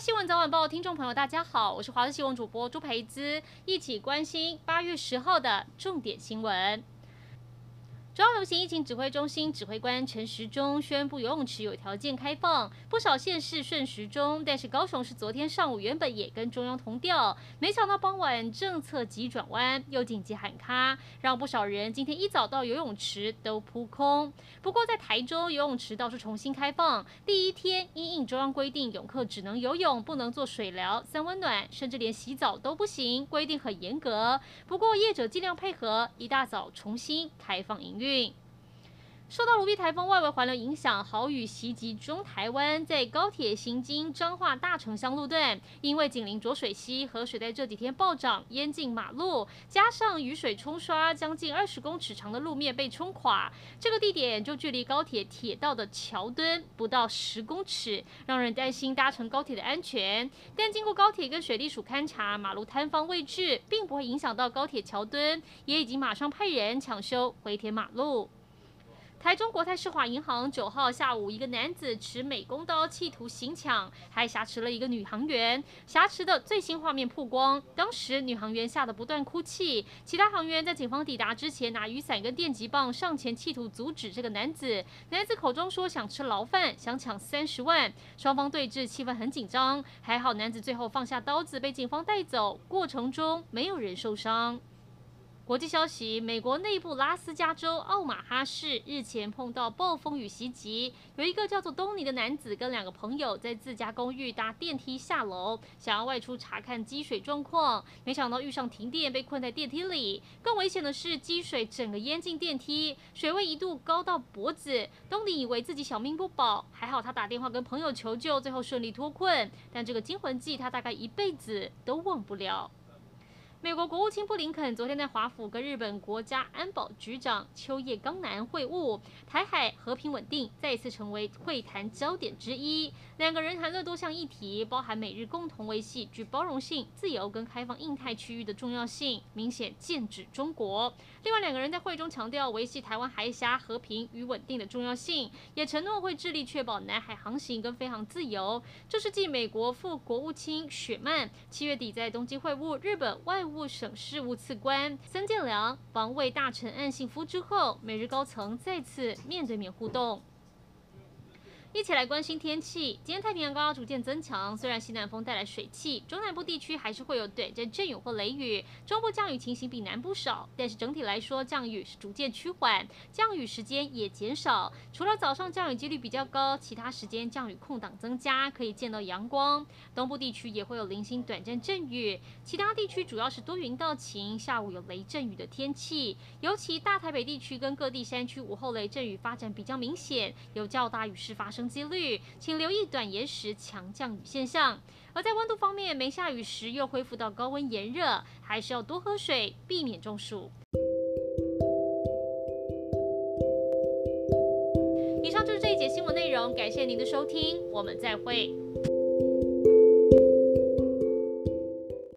新闻早晚报听众朋友，大家好，我是华视新闻主播朱培姿，一起关心八月十号的重点新闻。中央流行疫情指挥中心指挥官陈时中宣布，游泳池有条件开放，不少县市顺时钟，但是高雄市昨天上午原本也跟中央同调，没想到傍晚政策急转弯，又紧急喊卡，让不少人今天一早到游泳池都扑空。不过在台中游泳池倒是重新开放，第一天因应中央规定，泳客只能游泳，不能做水疗、三温暖，甚至连洗澡都不行，规定很严格。不过业者尽量配合，一大早重新开放营运。运。受到卢碧台风外围环流影响，豪雨袭击中台湾，在高铁行经彰化大城乡路段，因为紧邻浊水溪，河水在这几天暴涨，淹进马路，加上雨水冲刷，将近二十公尺长的路面被冲垮。这个地点就距离高铁铁道的桥墩不到十公尺，让人担心搭乘高铁的安全。但经过高铁跟水利署勘查，马路坍方位置并不会影响到高铁桥墩，也已经马上派人抢修回填马路。台中国泰世华银行九号下午，一个男子持美工刀企图行抢，还挟持了一个女行员。挟持的最新画面曝光，当时女行员吓得不断哭泣，其他行员在警方抵达之前拿雨伞跟电击棒上前企图阻止这个男子。男子口中说想吃牢饭，想抢三十万，双方对峙，气氛很紧张。还好男子最后放下刀子，被警方带走，过程中没有人受伤。国际消息：美国内布拉斯加州奥马哈市日前碰到暴风雨袭击，有一个叫做东尼的男子跟两个朋友在自家公寓搭电梯下楼，想要外出查看积水状况，没想到遇上停电，被困在电梯里。更危险的是，积水整个淹进电梯，水位一度高到脖子。东尼以为自己小命不保，还好他打电话跟朋友求救，最后顺利脱困。但这个惊魂记，他大概一辈子都忘不了。美国国务卿布林肯昨天在华府跟日本国家安保局长秋叶刚男会晤，台海和平稳定再一次成为会谈焦点之一。两个人谈论多项议题，包含美日共同维系具包容性、自由跟开放印太区域的重要性，明显剑指中国。另外，两个人在会中强调维系台湾海峡和平与稳定的重要性，也承诺会致力确保南海航行跟飞航自由。这是继美国副国务卿雪曼七月底在东京会晤日本外务省事务次官森健良、防卫大臣岸信夫之后，美日高层再次面对面互动。一起来关心天气。今天太平洋高压逐渐增强，虽然西南风带来水汽，中南部地区还是会有短暂阵雨或雷雨。中部降雨情形比南部少，但是整体来说降雨是逐渐趋缓，降雨时间也减少。除了早上降雨几率比较高，其他时间降雨空档增加，可以见到阳光。东部地区也会有零星短暂阵雨，其他地区主要是多云到晴，下午有雷阵雨的天气。尤其大台北地区跟各地山区午后雷阵雨发展比较明显，有较大雨势发生。几率，请留意短延时强降雨现象。而在温度方面，没下雨时又恢复到高温炎热，还是要多喝水，避免中暑。以上就是这一节新闻内容，感谢您的收听，我们再会。